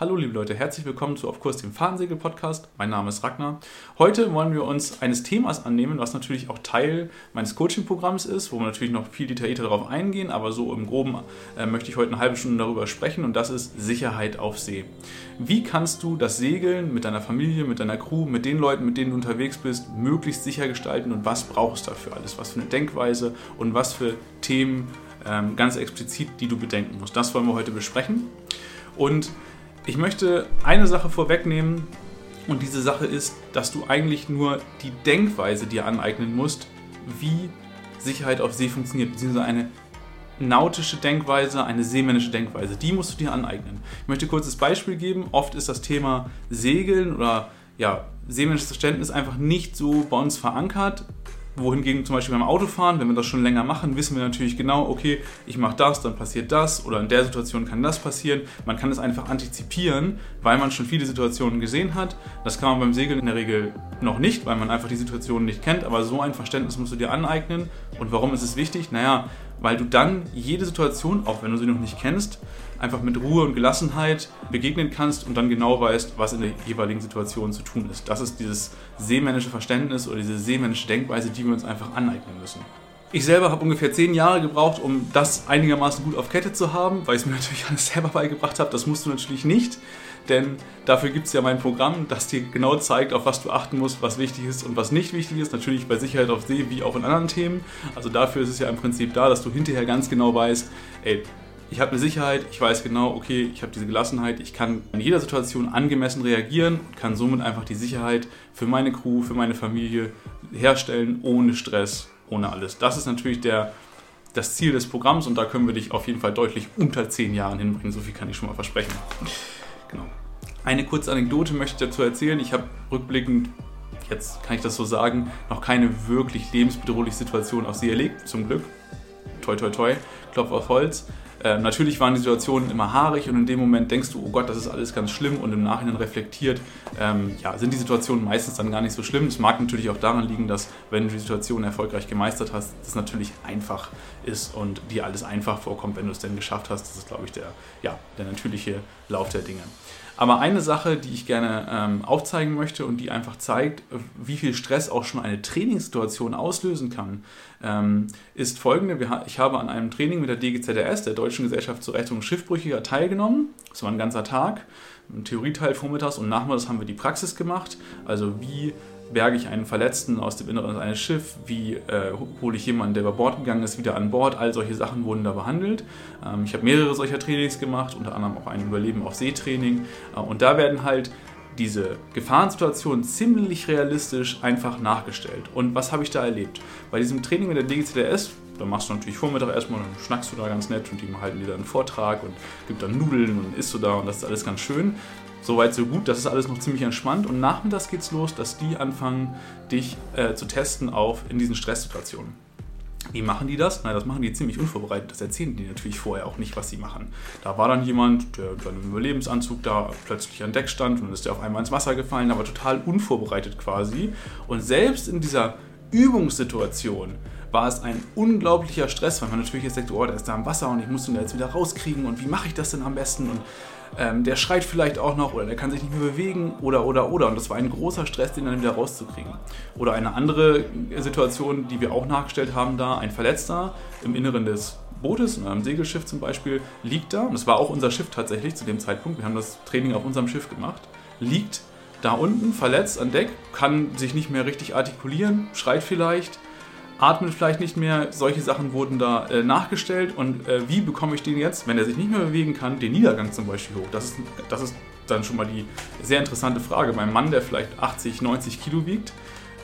Hallo liebe Leute, herzlich willkommen zu Auf Kurs dem Fahrensegel-Podcast. Mein Name ist Ragnar. Heute wollen wir uns eines Themas annehmen, was natürlich auch Teil meines Coaching-Programms ist, wo wir natürlich noch viel detaillierter darauf eingehen, aber so im Groben äh, möchte ich heute eine halbe Stunde darüber sprechen und das ist Sicherheit auf See. Wie kannst du das Segeln mit deiner Familie, mit deiner Crew, mit den Leuten, mit denen du unterwegs bist, möglichst sicher gestalten und was brauchst du dafür alles? Was für eine Denkweise und was für Themen ähm, ganz explizit, die du bedenken musst. Das wollen wir heute besprechen. Und ich möchte eine Sache vorwegnehmen und diese Sache ist, dass du eigentlich nur die Denkweise dir aneignen musst, wie Sicherheit auf See funktioniert, beziehungsweise eine nautische Denkweise, eine seemännische Denkweise. Die musst du dir aneignen. Ich möchte kurz das Beispiel geben. Oft ist das Thema Segeln oder ja, seemännisches Verständnis einfach nicht so bei uns verankert wohingegen zum Beispiel beim Autofahren, wenn wir das schon länger machen, wissen wir natürlich genau, okay, ich mache das, dann passiert das oder in der Situation kann das passieren. Man kann es einfach antizipieren, weil man schon viele Situationen gesehen hat. Das kann man beim Segeln in der Regel noch nicht, weil man einfach die Situationen nicht kennt, aber so ein Verständnis musst du dir aneignen. Und warum ist es wichtig? Naja, weil du dann jede Situation, auch wenn du sie noch nicht kennst, einfach mit Ruhe und Gelassenheit begegnen kannst und dann genau weißt, was in der jeweiligen Situation zu tun ist. Das ist dieses seemännische Verständnis oder diese seemännische Denkweise, die wir uns einfach aneignen müssen. Ich selber habe ungefähr zehn Jahre gebraucht, um das einigermaßen gut auf Kette zu haben, weil ich es mir natürlich alles selber beigebracht habe. Das musst du natürlich nicht, denn dafür gibt es ja mein Programm, das dir genau zeigt, auf was du achten musst, was wichtig ist und was nicht wichtig ist. Natürlich bei Sicherheit auf See wie auch in anderen Themen. Also dafür ist es ja im Prinzip da, dass du hinterher ganz genau weißt, ey, ich habe eine Sicherheit, ich weiß genau, okay, ich habe diese Gelassenheit, ich kann in jeder Situation angemessen reagieren und kann somit einfach die Sicherheit für meine Crew, für meine Familie herstellen, ohne Stress, ohne alles. Das ist natürlich der, das Ziel des Programms und da können wir dich auf jeden Fall deutlich unter zehn Jahren hinbringen, so viel kann ich schon mal versprechen. Genau. Eine kurze Anekdote möchte ich dazu erzählen. Ich habe rückblickend, jetzt kann ich das so sagen, noch keine wirklich lebensbedrohliche Situation auf See erlebt, zum Glück. Toi, toi, toi, Klopf auf Holz. Äh, natürlich waren die Situationen immer haarig und in dem Moment denkst du, oh Gott, das ist alles ganz schlimm und im Nachhinein reflektiert, ähm, ja, sind die Situationen meistens dann gar nicht so schlimm. Es mag natürlich auch daran liegen, dass wenn du die Situation erfolgreich gemeistert hast, das natürlich einfach ist und dir alles einfach vorkommt, wenn du es denn geschafft hast. Das ist, glaube ich, der, ja, der natürliche Lauf der Dinge. Aber eine Sache, die ich gerne ähm, aufzeigen möchte und die einfach zeigt, wie viel Stress auch schon eine Trainingssituation auslösen kann, ähm, ist folgende. Ich habe an einem Training mit der DGZRS, der Deutschen Gesellschaft zur Rettung Schiffbrüchiger, teilgenommen. Das war ein ganzer Tag. Ein Theorieteil vormittags und nachmittags haben wir die Praxis gemacht. Also wie berge ich einen Verletzten aus dem Inneren eines Schiffs, wie äh, hole ich jemanden, der über Bord gegangen ist, wieder an Bord. All solche Sachen wurden da behandelt. Ähm, ich habe mehrere solcher Trainings gemacht, unter anderem auch ein Überleben auf See-Training. Äh, und da werden halt diese Gefahrensituationen ziemlich realistisch einfach nachgestellt. Und was habe ich da erlebt? Bei diesem Training mit der DGCDS, da machst du natürlich Vormittag erstmal, dann schnackst du da ganz nett und die halten dir dann einen Vortrag und gibt dann Nudeln und isst du da und das ist alles ganz schön. Soweit so gut, das ist alles noch ziemlich entspannt und nachmittags geht's los, dass die anfangen, dich äh, zu testen auf in diesen Stresssituationen. Wie machen die das? Na, das machen die ziemlich unvorbereitet. Das erzählen die natürlich vorher auch nicht, was sie machen. Da war dann jemand, der in seinem Überlebensanzug da plötzlich an Deck stand und dann ist der auf einmal ins Wasser gefallen, aber total unvorbereitet quasi. Und selbst in dieser Übungssituation war es ein unglaublicher Stress, weil man natürlich jetzt denkt, oh, der ist da im Wasser und ich muss ihn da jetzt wieder rauskriegen und wie mache ich das denn am besten? Und ähm, der schreit vielleicht auch noch oder der kann sich nicht mehr bewegen oder oder oder. Und das war ein großer Stress, den dann wieder rauszukriegen. Oder eine andere Situation, die wir auch nachgestellt haben, da ein Verletzter im Inneren des Bootes, in einem Segelschiff zum Beispiel, liegt da, und das war auch unser Schiff tatsächlich zu dem Zeitpunkt, wir haben das Training auf unserem Schiff gemacht, liegt da unten verletzt an Deck, kann sich nicht mehr richtig artikulieren, schreit vielleicht, atmet vielleicht nicht mehr. Solche Sachen wurden da äh, nachgestellt. Und äh, wie bekomme ich den jetzt, wenn er sich nicht mehr bewegen kann, den Niedergang zum Beispiel hoch? Das ist, das ist dann schon mal die sehr interessante Frage. Beim Mann, der vielleicht 80, 90 Kilo wiegt,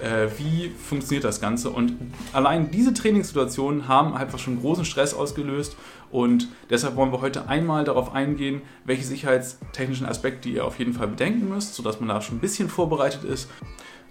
äh, wie funktioniert das Ganze? Und allein diese Trainingssituationen haben einfach schon großen Stress ausgelöst. Und deshalb wollen wir heute einmal darauf eingehen, welche sicherheitstechnischen Aspekte ihr auf jeden Fall bedenken müsst, sodass man da schon ein bisschen vorbereitet ist.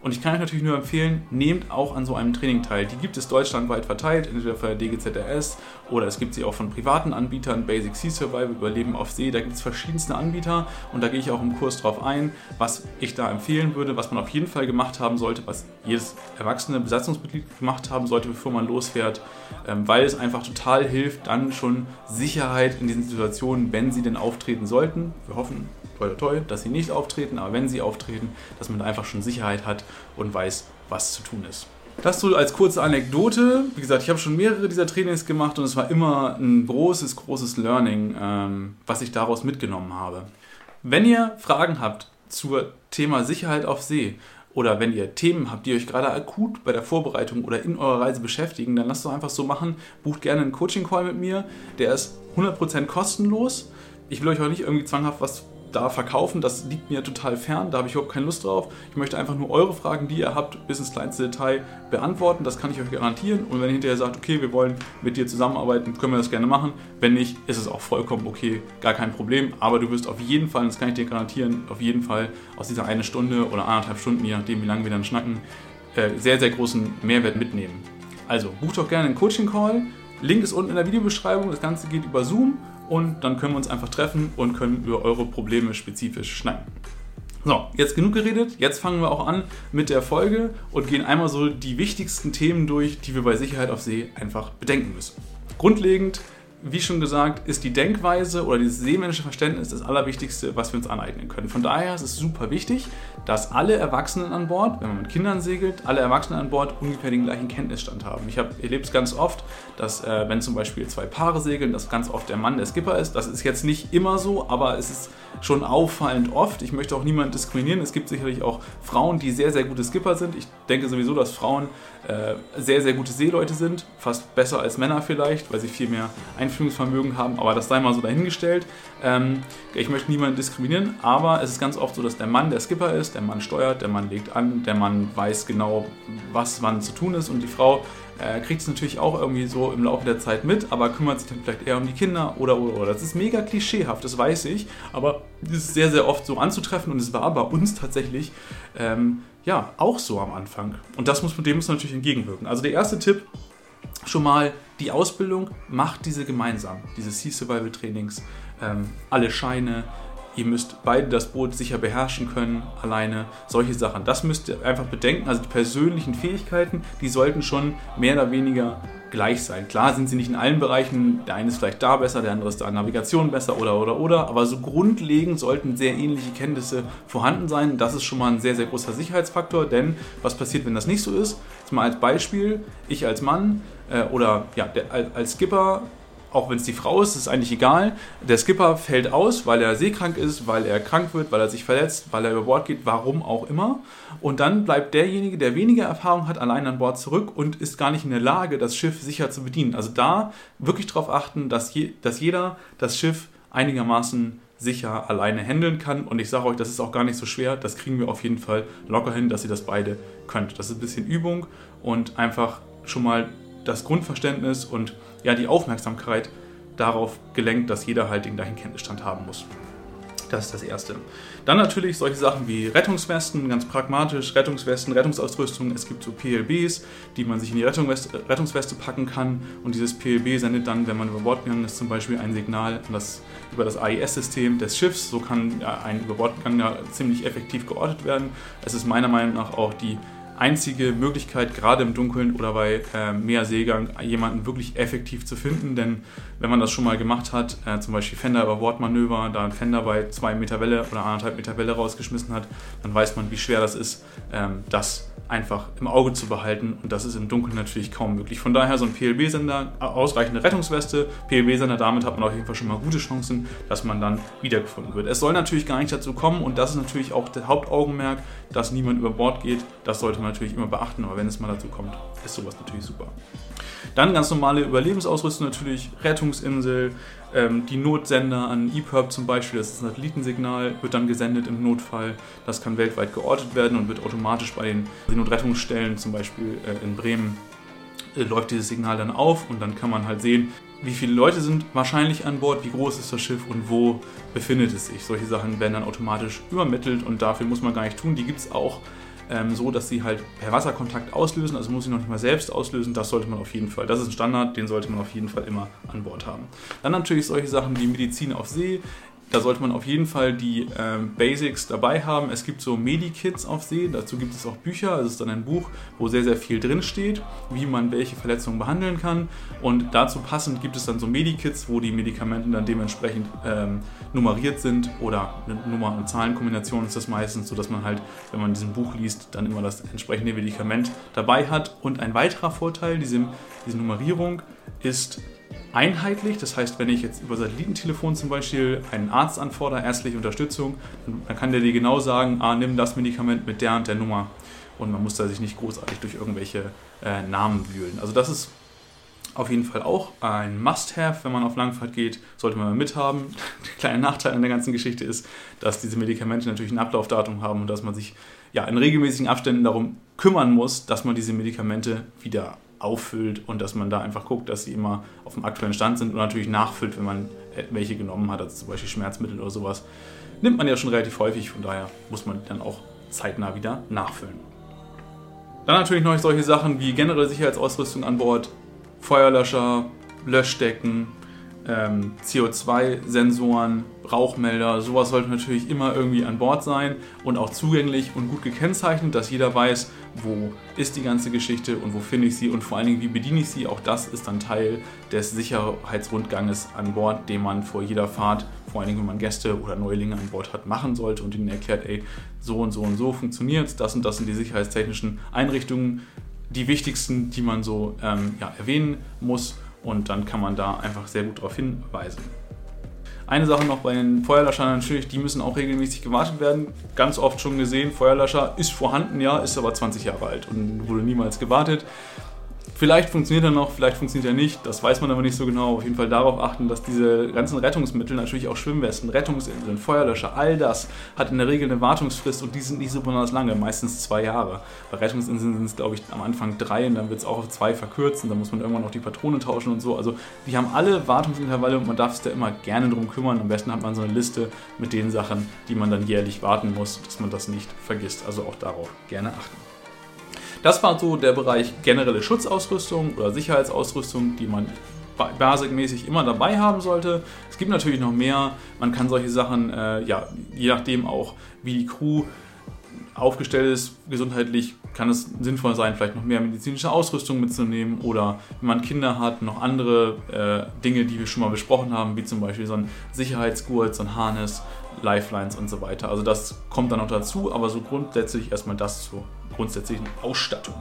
Und ich kann euch natürlich nur empfehlen, nehmt auch an so einem Training teil. Die gibt es deutschlandweit verteilt, entweder von der DGZRS oder es gibt sie auch von privaten Anbietern, Basic Sea Survival, Überleben auf See. Da gibt es verschiedenste Anbieter und da gehe ich auch im Kurs drauf ein, was ich da empfehlen würde, was man auf jeden Fall gemacht haben sollte, was jedes erwachsene Besatzungsmitglied gemacht haben sollte, bevor man losfährt, ähm, weil es einfach total hilft, dann schon Sicherheit in diesen Situationen, wenn sie denn auftreten sollten, wir hoffen, toi, toi, toi, dass sie nicht auftreten, aber wenn sie auftreten, dass man einfach schon Sicherheit hat und weiß, was zu tun ist. Das so als kurze Anekdote. Wie gesagt, ich habe schon mehrere dieser Trainings gemacht und es war immer ein großes, großes Learning, ähm, was ich daraus mitgenommen habe. Wenn ihr Fragen habt zur Thema Sicherheit auf See oder wenn ihr Themen habt, die euch gerade akut bei der Vorbereitung oder in eurer Reise beschäftigen, dann lasst doch einfach so machen. Bucht gerne einen Coaching-Call mit mir. Der ist 100% kostenlos. Ich will euch auch nicht irgendwie zwanghaft was da verkaufen, das liegt mir total fern, da habe ich überhaupt keine Lust drauf. Ich möchte einfach nur eure Fragen, die ihr habt, bis ins kleinste Detail beantworten. Das kann ich euch garantieren. Und wenn ihr hinterher sagt, okay, wir wollen mit dir zusammenarbeiten, können wir das gerne machen. Wenn nicht, ist es auch vollkommen okay, gar kein Problem. Aber du wirst auf jeden Fall, das kann ich dir garantieren, auf jeden Fall aus dieser eine Stunde oder anderthalb Stunden, je nachdem, wie lange wir dann schnacken, äh, sehr, sehr großen Mehrwert mitnehmen. Also bucht doch gerne einen Coaching-Call. Link ist unten in der Videobeschreibung. Das Ganze geht über Zoom und dann können wir uns einfach treffen und können über eure Probleme spezifisch schneiden. So, jetzt genug geredet. Jetzt fangen wir auch an mit der Folge und gehen einmal so die wichtigsten Themen durch, die wir bei Sicherheit auf See einfach bedenken müssen. Grundlegend wie schon gesagt, ist die Denkweise oder dieses seemännische Verständnis das Allerwichtigste, was wir uns aneignen können. Von daher ist es super wichtig, dass alle Erwachsenen an Bord, wenn man mit Kindern segelt, alle Erwachsenen an Bord ungefähr den gleichen Kenntnisstand haben. Ich habe erlebe es ganz oft, dass äh, wenn zum Beispiel zwei Paare segeln, dass ganz oft der Mann der Skipper ist. Das ist jetzt nicht immer so, aber es ist schon auffallend oft. Ich möchte auch niemanden diskriminieren. Es gibt sicherlich auch Frauen, die sehr, sehr gute Skipper sind. Ich denke sowieso, dass Frauen äh, sehr, sehr gute Seeleute sind. Fast besser als Männer vielleicht, weil sie viel mehr Einfühlungsvermögen haben. Aber das sei mal so dahingestellt. Ähm, ich möchte niemanden diskriminieren, aber es ist ganz oft so, dass der Mann der Skipper ist, der Mann steuert, der Mann legt an, der Mann weiß genau, was wann zu tun ist und die Frau äh, kriegt es natürlich auch irgendwie so im Laufe der Zeit mit, aber kümmert sich dann vielleicht eher um die Kinder oder oder oder. Das ist mega klischeehaft, das weiß ich, aber es ist sehr, sehr oft so anzutreffen und es war bei uns tatsächlich ähm, ja auch so am Anfang. Und das muss, dem muss man natürlich entgegenwirken. Also der erste Tipp, schon mal die Ausbildung, macht diese gemeinsam, diese Sea Survival Trainings, ähm, alle Scheine, ihr müsst beide das Boot sicher beherrschen können, alleine, solche Sachen. Das müsst ihr einfach bedenken. Also die persönlichen Fähigkeiten, die sollten schon mehr oder weniger gleich sein. Klar sind sie nicht in allen Bereichen, der eine ist vielleicht da besser, der andere ist da in Navigation besser oder oder oder, aber so grundlegend sollten sehr ähnliche Kenntnisse vorhanden sein. Das ist schon mal ein sehr, sehr großer Sicherheitsfaktor, denn was passiert, wenn das nicht so ist? Mal als Beispiel, ich als Mann äh, oder ja, der, als Skipper auch wenn es die Frau ist, ist eigentlich egal. Der Skipper fällt aus, weil er seekrank ist, weil er krank wird, weil er sich verletzt, weil er über Bord geht, warum auch immer. Und dann bleibt derjenige, der weniger Erfahrung hat, allein an Bord zurück und ist gar nicht in der Lage, das Schiff sicher zu bedienen. Also da wirklich darauf achten, dass, je, dass jeder das Schiff einigermaßen sicher alleine handeln kann. Und ich sage euch, das ist auch gar nicht so schwer. Das kriegen wir auf jeden Fall locker hin, dass ihr das beide könnt. Das ist ein bisschen Übung und einfach schon mal das Grundverständnis und ja, die Aufmerksamkeit darauf gelenkt, dass jeder halt den gleichen Kenntnisstand haben muss. Das ist das Erste. Dann natürlich solche Sachen wie Rettungswesten, ganz pragmatisch, Rettungswesten, Rettungsausrüstung. Es gibt so PLBs, die man sich in die Rettungsweste packen kann. Und dieses PLB sendet dann, wenn man über Bord gegangen ist, zum Beispiel ein Signal das, über das AIS-System des Schiffs. So kann ein Überbordgang ziemlich effektiv geortet werden. Es ist meiner Meinung nach auch die einzige Möglichkeit, gerade im Dunkeln oder bei äh, Meerseegang, jemanden wirklich effektiv zu finden. Denn wenn man das schon mal gemacht hat, äh, zum Beispiel Fender über Bordmanöver, da ein Fender bei zwei Meter Welle oder anderthalb Meter Welle rausgeschmissen hat, dann weiß man, wie schwer das ist, ähm, das einfach im Auge zu behalten und das ist im Dunkeln natürlich kaum möglich. Von daher so ein PLB-Sender, ausreichende Rettungsweste, PLB-Sender, damit hat man auf jeden Fall schon mal gute Chancen, dass man dann wiedergefunden wird. Es soll natürlich gar nicht dazu kommen und das ist natürlich auch der Hauptaugenmerk, dass niemand über Bord geht. Das sollte man natürlich immer beachten, aber wenn es mal dazu kommt, ist sowas natürlich super. Dann ganz normale Überlebensausrüstung natürlich, Rettungsinsel, ähm, die Notsender an EPIRB zum Beispiel, das ist ein Satellitensignal, wird dann gesendet im Notfall. Das kann weltweit geortet werden und wird automatisch bei den Notrettungsstellen, zum Beispiel äh, in Bremen, äh, läuft dieses Signal dann auf und dann kann man halt sehen, wie viele Leute sind wahrscheinlich an Bord, wie groß ist das Schiff und wo befindet es sich. Solche Sachen werden dann automatisch übermittelt und dafür muss man gar nicht tun. Die gibt es auch ähm, so, dass sie halt per Wasserkontakt auslösen, also muss sie noch nicht mal selbst auslösen. Das sollte man auf jeden Fall, das ist ein Standard, den sollte man auf jeden Fall immer an Bord haben. Dann natürlich solche Sachen wie Medizin auf See. Da sollte man auf jeden Fall die ähm, Basics dabei haben. Es gibt so Medikits auf See, dazu gibt es auch Bücher. Es ist dann ein Buch, wo sehr, sehr viel drin steht, wie man welche Verletzungen behandeln kann. Und dazu passend gibt es dann so Medikits, wo die Medikamente dann dementsprechend ähm, nummeriert sind oder eine Nummer- und Zahlenkombination ist das meistens, sodass man halt, wenn man diesen Buch liest, dann immer das entsprechende Medikament dabei hat. Und ein weiterer Vorteil, diese, diese Nummerierung, ist einheitlich. Das heißt, wenn ich jetzt über Satellitentelefon zum Beispiel einen Arzt anfordere, ärztliche Unterstützung, dann kann der dir genau sagen, ah, nimm das Medikament mit der und der Nummer. Und man muss da sich nicht großartig durch irgendwelche äh, Namen wühlen. Also das ist auf jeden Fall auch ein Must-Have, wenn man auf Langfahrt geht, sollte man mithaben. Der kleine Nachteil an der ganzen Geschichte ist, dass diese Medikamente natürlich ein Ablaufdatum haben und dass man sich ja in regelmäßigen Abständen darum kümmern muss, dass man diese Medikamente wieder auffüllt und dass man da einfach guckt, dass sie immer auf dem aktuellen Stand sind und natürlich nachfüllt, wenn man welche genommen hat, also zum Beispiel Schmerzmittel oder sowas. Nimmt man ja schon relativ häufig, von daher muss man dann auch zeitnah wieder nachfüllen. Dann natürlich noch solche Sachen wie generelle Sicherheitsausrüstung an Bord, Feuerlöscher, Löschdecken, ähm, CO2-Sensoren, Rauchmelder, sowas sollte natürlich immer irgendwie an Bord sein und auch zugänglich und gut gekennzeichnet, dass jeder weiß, wo ist die ganze Geschichte und wo finde ich sie und vor allen Dingen, wie bediene ich sie. Auch das ist dann Teil des Sicherheitsrundganges an Bord, den man vor jeder Fahrt, vor allen Dingen, wenn man Gäste oder Neulinge an Bord hat, machen sollte und ihnen erklärt, ey, so und so und so funktioniert das und das sind die sicherheitstechnischen Einrichtungen, die wichtigsten, die man so ähm, ja, erwähnen muss und dann kann man da einfach sehr gut darauf hinweisen. Eine Sache noch bei den Feuerlöschern natürlich, die müssen auch regelmäßig gewartet werden. Ganz oft schon gesehen, Feuerlöscher ist vorhanden, ja, ist aber 20 Jahre alt und wurde niemals gewartet. Vielleicht funktioniert er noch, vielleicht funktioniert er nicht, das weiß man aber nicht so genau. Auf jeden Fall darauf achten, dass diese ganzen Rettungsmittel, natürlich auch Schwimmwesten, Rettungsinseln, Feuerlöscher, all das hat in der Regel eine Wartungsfrist und die sind nicht so besonders lange, meistens zwei Jahre. Bei Rettungsinseln sind es, glaube ich, am Anfang drei und dann wird es auch auf zwei verkürzt und dann muss man irgendwann noch die Patrone tauschen und so. Also die haben alle Wartungsintervalle und man darf sich da immer gerne drum kümmern. Am besten hat man so eine Liste mit den Sachen, die man dann jährlich warten muss, dass man das nicht vergisst. Also auch darauf gerne achten. Das war so der Bereich generelle Schutzausrüstung oder Sicherheitsausrüstung, die man basicmäßig immer dabei haben sollte. Es gibt natürlich noch mehr. Man kann solche Sachen, äh, ja, je nachdem auch, wie die Crew aufgestellt ist, gesundheitlich kann es sinnvoll sein, vielleicht noch mehr medizinische Ausrüstung mitzunehmen oder wenn man Kinder hat, noch andere äh, Dinge, die wir schon mal besprochen haben, wie zum Beispiel so ein Sicherheitsgurt, so ein Harness, Lifelines und so weiter. Also das kommt dann noch dazu, aber so grundsätzlich erstmal das zur grundsätzlichen Ausstattung.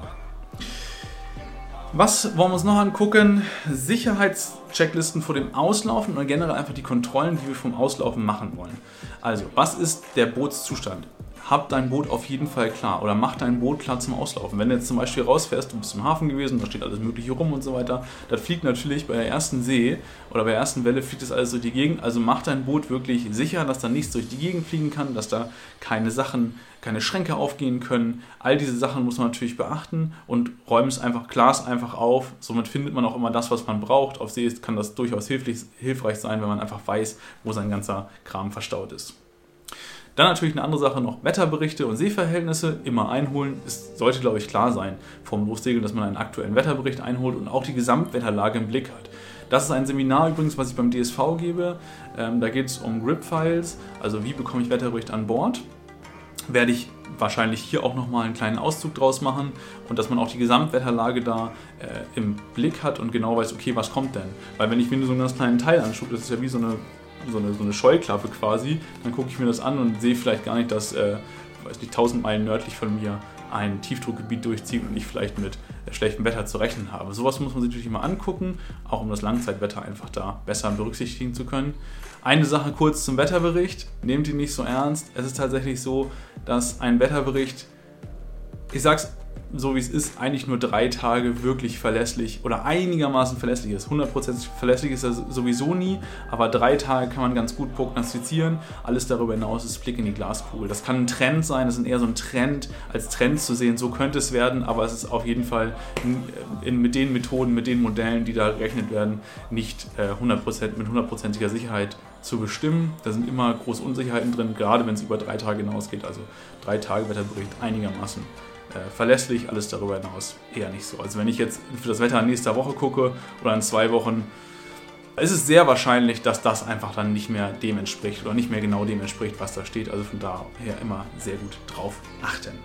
Was wollen wir uns noch angucken? Sicherheitschecklisten vor dem Auslaufen oder generell einfach die Kontrollen, die wir vom Auslaufen machen wollen. Also, was ist der Bootszustand? Hab dein Boot auf jeden Fall klar oder mach dein Boot klar zum Auslaufen. Wenn du jetzt zum Beispiel rausfährst, du bist im Hafen gewesen, da steht alles Mögliche rum und so weiter, das fliegt natürlich bei der ersten See oder bei der ersten Welle fliegt das alles durch die Gegend. Also mach dein Boot wirklich sicher, dass da nichts durch die Gegend fliegen kann, dass da keine Sachen, keine Schränke aufgehen können. All diese Sachen muss man natürlich beachten und räumen es einfach, Glas einfach auf. Somit findet man auch immer das, was man braucht. Auf See kann das durchaus hilfreich sein, wenn man einfach weiß, wo sein ganzer Kram verstaut ist. Dann natürlich eine andere Sache noch, Wetterberichte und Seeverhältnisse immer einholen. Es sollte, glaube ich, klar sein vom Lossegeln, dass man einen aktuellen Wetterbericht einholt und auch die Gesamtwetterlage im Blick hat. Das ist ein Seminar übrigens, was ich beim DSV gebe. Ähm, da geht es um Grip-Files, also wie bekomme ich Wetterbericht an Bord. Werde ich wahrscheinlich hier auch nochmal einen kleinen Auszug draus machen und dass man auch die Gesamtwetterlage da äh, im Blick hat und genau weiß, okay, was kommt denn? Weil wenn ich mir nur so einen ganz kleinen Teil anschaue, das ist ja wie so eine so eine, so eine Scheuklappe quasi. Dann gucke ich mir das an und sehe vielleicht gar nicht, dass, äh, weiß nicht, 1000 Meilen nördlich von mir ein Tiefdruckgebiet durchzieht und ich vielleicht mit äh, schlechtem Wetter zu rechnen habe. Sowas muss man sich natürlich immer angucken, auch um das Langzeitwetter einfach da besser berücksichtigen zu können. Eine Sache kurz zum Wetterbericht. Nehmt ihn nicht so ernst. Es ist tatsächlich so, dass ein Wetterbericht, ich sag's so wie es ist, eigentlich nur drei Tage wirklich verlässlich oder einigermaßen verlässlich ist. 100% verlässlich ist er sowieso nie, aber drei Tage kann man ganz gut prognostizieren. Alles darüber hinaus ist Blick in die Glaskugel. Das kann ein Trend sein, das ist eher so ein Trend, als Trend zu sehen, so könnte es werden, aber es ist auf jeden Fall in, in, mit den Methoden, mit den Modellen, die da gerechnet werden, nicht äh, 100% mit hundertprozentiger Sicherheit zu bestimmen. Da sind immer große Unsicherheiten drin, gerade wenn es über drei Tage hinausgeht. Also drei Tage Wetterbericht einigermaßen äh, verlässlich, alles darüber hinaus eher nicht so. Also wenn ich jetzt für das Wetter nächster Woche gucke oder in zwei Wochen, es ist sehr wahrscheinlich, dass das einfach dann nicht mehr dem entspricht oder nicht mehr genau dem entspricht, was da steht. Also von daher immer sehr gut drauf achten.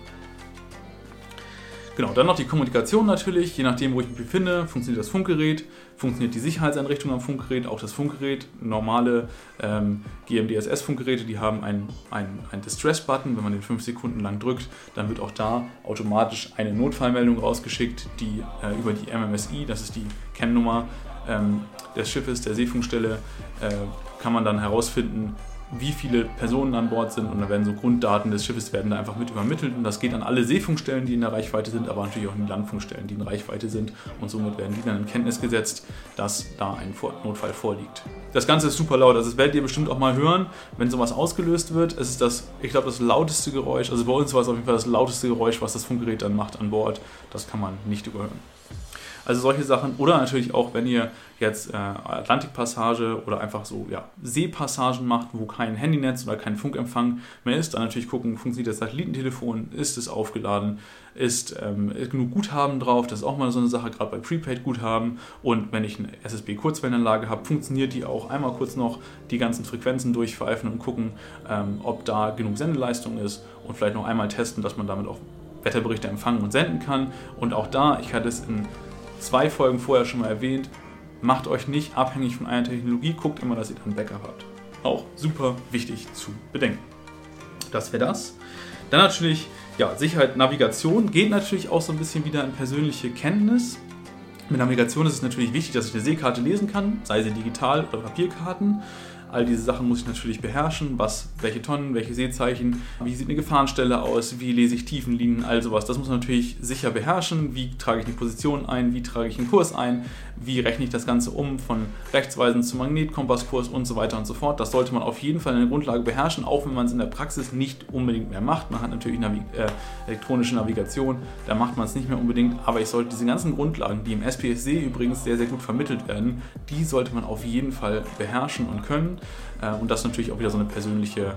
Genau, dann noch die Kommunikation natürlich. Je nachdem, wo ich mich befinde, funktioniert das Funkgerät, funktioniert die Sicherheitseinrichtung am Funkgerät, auch das Funkgerät. Normale ähm, GMDSS-Funkgeräte, die haben einen ein Distress-Button. Wenn man den 5 Sekunden lang drückt, dann wird auch da automatisch eine Notfallmeldung rausgeschickt, die äh, über die MMSI, das ist die Kennnummer ähm, des Schiffes, der Seefunkstelle, äh, kann man dann herausfinden, wie viele Personen an Bord sind und dann werden so Grunddaten des Schiffes werden da einfach mit übermittelt und das geht an alle Seefunkstellen, die in der Reichweite sind, aber natürlich auch an die Landfunkstellen, die in Reichweite sind und somit werden die dann in Kenntnis gesetzt, dass da ein Notfall vorliegt. Das Ganze ist super laut, also das werdet ihr bestimmt auch mal hören, wenn sowas ausgelöst wird. Es ist das, ich glaube, das lauteste Geräusch, also bei uns war es auf jeden Fall das lauteste Geräusch, was das Funkgerät dann macht an Bord. Das kann man nicht überhören. Also solche Sachen. Oder natürlich auch, wenn ihr jetzt äh, Atlantikpassage oder einfach so ja, Seepassagen macht, wo kein Handynetz oder kein Funkempfang mehr ist, dann natürlich gucken, funktioniert das Satellitentelefon, ist es aufgeladen, ist, ähm, ist genug Guthaben drauf, das ist auch mal so eine Sache, gerade bei Prepaid-Guthaben. Und wenn ich eine SSB-Kurzwellenanlage habe, funktioniert die auch einmal kurz noch die ganzen Frequenzen durchpfeifen und gucken, ähm, ob da genug Sendeleistung ist und vielleicht noch einmal testen, dass man damit auch Wetterberichte empfangen und senden kann. Und auch da, ich hatte es in zwei Folgen vorher schon mal erwähnt, macht euch nicht abhängig von einer Technologie, guckt immer, dass ihr dann Backup habt. Auch super wichtig zu bedenken. Das wäre das. Dann natürlich, ja, Sicherheit, Navigation geht natürlich auch so ein bisschen wieder in persönliche Kenntnis. Mit Navigation ist es natürlich wichtig, dass ich eine Seekarte lesen kann, sei sie digital oder Papierkarten. All diese Sachen muss ich natürlich beherrschen. Was, welche Tonnen, welche Seezeichen, wie sieht eine Gefahrenstelle aus, wie lese ich Tiefenlinien, all sowas. Das muss man natürlich sicher beherrschen. Wie trage ich eine Position ein, wie trage ich einen Kurs ein, wie rechne ich das Ganze um von Rechtsweisen zu Magnetkompasskurs und so weiter und so fort. Das sollte man auf jeden Fall in der Grundlage beherrschen, auch wenn man es in der Praxis nicht unbedingt mehr macht. Man hat natürlich Navi äh, elektronische Navigation, da macht man es nicht mehr unbedingt, aber ich sollte diese ganzen Grundlagen, die im SPSC übrigens sehr, sehr gut vermittelt werden, die sollte man auf jeden Fall beherrschen und können. Äh, und das ist natürlich auch wieder so eine persönliche,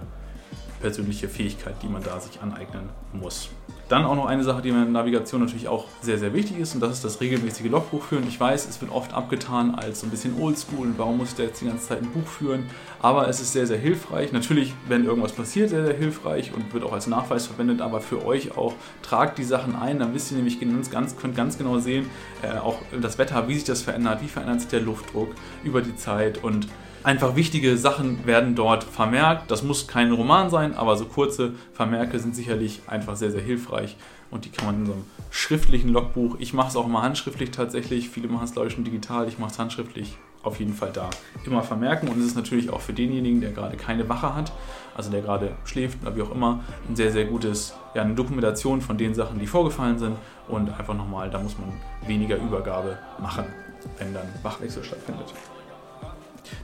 persönliche Fähigkeit, die man da sich aneignen muss. Dann auch noch eine Sache, die in der Navigation natürlich auch sehr, sehr wichtig ist, und das ist das regelmäßige Logbuch führen. Ich weiß, es wird oft abgetan als so ein bisschen oldschool warum muss da jetzt die ganze Zeit ein Buch führen? Aber es ist sehr, sehr hilfreich. Natürlich, wenn irgendwas passiert, sehr, sehr hilfreich und wird auch als Nachweis verwendet, aber für euch auch, tragt die Sachen ein, dann wisst ihr nämlich ganz, ganz, könnt ganz genau sehen, äh, auch das Wetter, wie sich das verändert, wie verändert sich der Luftdruck über die Zeit und Einfach wichtige Sachen werden dort vermerkt. Das muss kein Roman sein, aber so kurze Vermerke sind sicherlich einfach sehr, sehr hilfreich. Und die kann man in so einem schriftlichen Logbuch, ich mache es auch immer handschriftlich tatsächlich, viele machen es glaube ich schon digital, ich mache es handschriftlich, auf jeden Fall da immer vermerken. Und es ist natürlich auch für denjenigen, der gerade keine Wache hat, also der gerade schläft oder wie auch immer, ein sehr, sehr gutes, ja, eine Dokumentation von den Sachen, die vorgefallen sind. Und einfach nochmal, da muss man weniger Übergabe machen, wenn dann Wachwechsel stattfindet.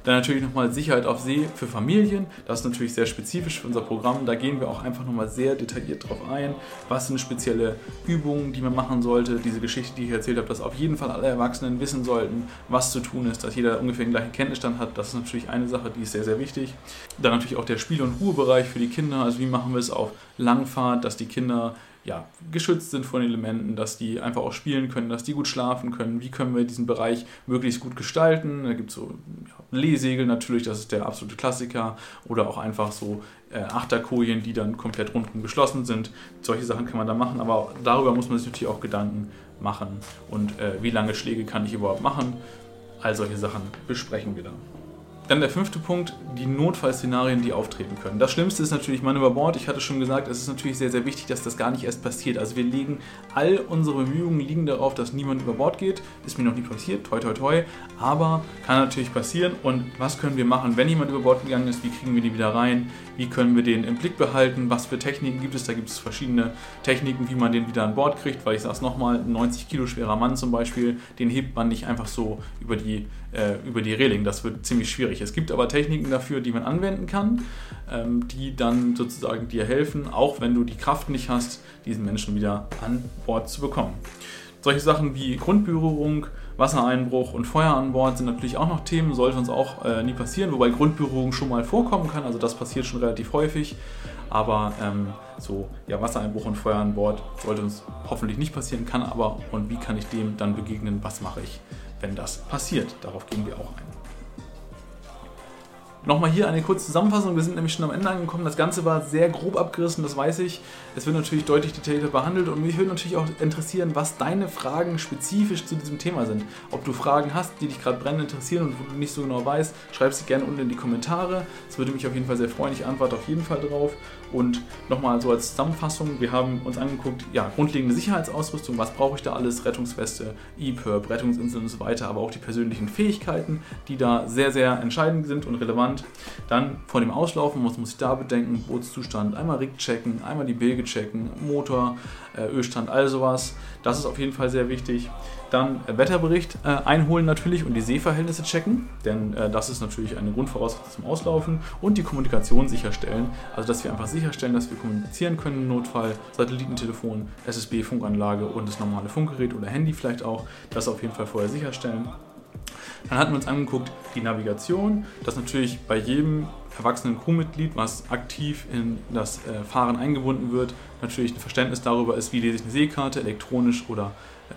Dann natürlich nochmal Sicherheit auf See für Familien. Das ist natürlich sehr spezifisch für unser Programm. Da gehen wir auch einfach nochmal sehr detailliert drauf ein. Was sind spezielle Übungen, die man machen sollte? Diese Geschichte, die ich erzählt habe, dass auf jeden Fall alle Erwachsenen wissen sollten, was zu tun ist, dass jeder ungefähr den gleichen Kenntnisstand hat. Das ist natürlich eine Sache, die ist sehr, sehr wichtig. Dann natürlich auch der Spiel- und Ruhebereich für die Kinder. Also wie machen wir es auf Langfahrt, dass die Kinder ja, geschützt sind von Elementen, dass die einfach auch spielen können, dass die gut schlafen können. Wie können wir diesen Bereich möglichst gut gestalten? Da gibt es so ja, Lehsegel natürlich, das ist der absolute Klassiker. Oder auch einfach so äh, Achterkojen, die dann komplett rundherum geschlossen sind. Solche Sachen kann man da machen, aber darüber muss man sich natürlich auch Gedanken machen. Und äh, wie lange Schläge kann ich überhaupt machen? All solche Sachen besprechen wir dann. Dann der fünfte Punkt, die Notfallszenarien, die auftreten können. Das Schlimmste ist natürlich Mann über Bord. Ich hatte schon gesagt, es ist natürlich sehr, sehr wichtig, dass das gar nicht erst passiert. Also wir legen, all unsere Bemühungen liegen darauf, dass niemand über Bord geht. Ist mir noch nie passiert, toi toi toi. Aber kann natürlich passieren. Und was können wir machen, wenn jemand über Bord gegangen ist? Wie kriegen wir die wieder rein? Wie können wir den im Blick behalten? Was für Techniken gibt es? Da gibt es verschiedene Techniken, wie man den wieder an Bord kriegt. Weil ich sage es nochmal, ein 90 Kilo schwerer Mann zum Beispiel, den hebt man nicht einfach so über die, äh, über die Reling. Das wird ziemlich schwierig. Es gibt aber Techniken dafür, die man anwenden kann, ähm, die dann sozusagen dir helfen, auch wenn du die Kraft nicht hast, diesen Menschen wieder an Bord zu bekommen. Solche Sachen wie Grundberührung, Wassereinbruch und Feuer an Bord sind natürlich auch noch Themen, sollte uns auch äh, nie passieren, wobei Grundberührung schon mal vorkommen kann, also das passiert schon relativ häufig. Aber ähm, so ja, Wassereinbruch und Feuer an Bord sollte uns hoffentlich nicht passieren, kann aber und wie kann ich dem dann begegnen, was mache ich, wenn das passiert? Darauf gehen wir auch ein. Nochmal hier eine kurze Zusammenfassung. Wir sind nämlich schon am Ende angekommen. Das Ganze war sehr grob abgerissen, das weiß ich. Es wird natürlich deutlich detaillierter behandelt und mich würde natürlich auch interessieren, was deine Fragen spezifisch zu diesem Thema sind. Ob du Fragen hast, die dich gerade brennend interessieren und wo du nicht so genau weißt, schreib sie gerne unten in die Kommentare. Es würde mich auf jeden Fall sehr freuen. Ich antworte auf jeden Fall drauf. Und nochmal so als Zusammenfassung, wir haben uns angeguckt, ja, grundlegende Sicherheitsausrüstung, was brauche ich da alles, Rettungsweste, E-Perp, Rettungsinseln und so weiter, aber auch die persönlichen Fähigkeiten, die da sehr, sehr entscheidend sind und relevant. Dann vor dem Auslaufen, was muss ich da bedenken, Bootszustand, einmal Rig checken, einmal die Bilge checken, Motor, äh, Ölstand, all sowas. Das ist auf jeden Fall sehr wichtig. Dann äh, Wetterbericht äh, einholen natürlich und die Seeverhältnisse checken, denn das ist natürlich eine Grundvoraussetzung zum Auslaufen und die Kommunikation sicherstellen, also dass wir einfach sicherstellen, dass wir kommunizieren können im Notfall, Satellitentelefon, SSB, Funkanlage und das normale Funkgerät oder Handy vielleicht auch, das auf jeden Fall vorher sicherstellen. Dann hatten wir uns angeguckt die Navigation, das natürlich bei jedem erwachsenen Crewmitglied, was aktiv in das äh, Fahren eingebunden wird, natürlich ein Verständnis darüber ist, wie lese ich eine Seekarte, elektronisch oder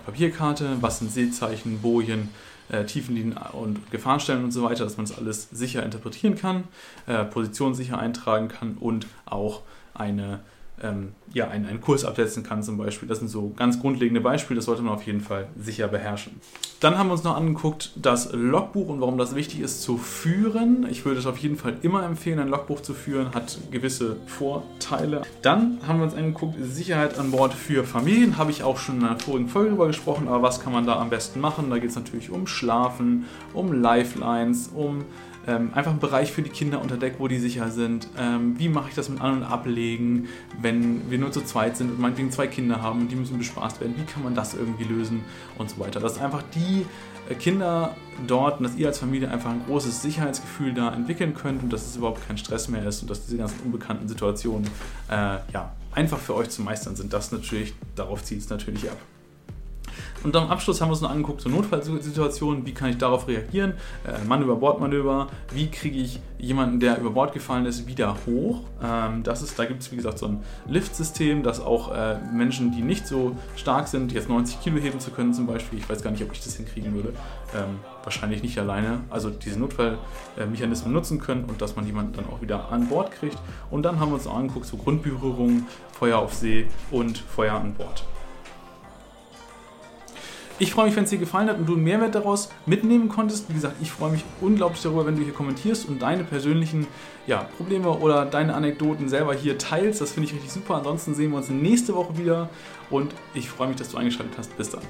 Papierkarte, was sind Seezeichen, Bojen, äh, Tiefenlinien und Gefahrenstellen und so weiter, dass man das alles sicher interpretieren kann, äh, Position sicher eintragen kann und auch eine ähm, ja, einen, einen Kurs absetzen kann zum Beispiel. Das sind so ganz grundlegende Beispiele, das sollte man auf jeden Fall sicher beherrschen. Dann haben wir uns noch angeguckt, das Logbuch und warum das wichtig ist zu führen. Ich würde es auf jeden Fall immer empfehlen, ein Logbuch zu führen, hat gewisse Vorteile. Dann haben wir uns angeguckt, Sicherheit an Bord für Familien, habe ich auch schon in einer vorigen Folge darüber gesprochen, aber was kann man da am besten machen? Da geht es natürlich um Schlafen, um Lifelines, um ähm, einfach ein Bereich für die Kinder unter Deck, wo die sicher sind. Ähm, wie mache ich das mit An- und Ablegen, wenn wir nur zu zweit sind und meinetwegen zwei Kinder haben und die müssen bespaßt werden? Wie kann man das irgendwie lösen und so weiter? Dass einfach die äh, Kinder dort und dass ihr als Familie einfach ein großes Sicherheitsgefühl da entwickeln könnt und dass es überhaupt kein Stress mehr ist und dass diese ganzen unbekannten Situationen äh, ja, einfach für euch zu meistern sind. Das natürlich, darauf zieht es natürlich ab. Und am Abschluss haben wir uns noch angeguckt, so Notfallsituationen, wie kann ich darauf reagieren, äh, Mann über Bordmanöver, wie kriege ich jemanden, der über Bord gefallen ist, wieder hoch. Ähm, das ist, da gibt es wie gesagt so ein Liftsystem, das auch äh, Menschen, die nicht so stark sind, jetzt 90 Kilo heben zu können zum Beispiel, ich weiß gar nicht, ob ich das hinkriegen würde, ähm, wahrscheinlich nicht alleine, also diese Notfallmechanismen nutzen können und dass man jemanden dann auch wieder an Bord kriegt. Und dann haben wir uns noch angeguckt, so Grundberührungen, Feuer auf See und Feuer an Bord. Ich freue mich, wenn es dir gefallen hat und du einen Mehrwert daraus mitnehmen konntest. Wie gesagt, ich freue mich unglaublich darüber, wenn du hier kommentierst und deine persönlichen ja, Probleme oder deine Anekdoten selber hier teilst. Das finde ich richtig super. Ansonsten sehen wir uns nächste Woche wieder und ich freue mich, dass du eingeschaltet hast. Bis dann.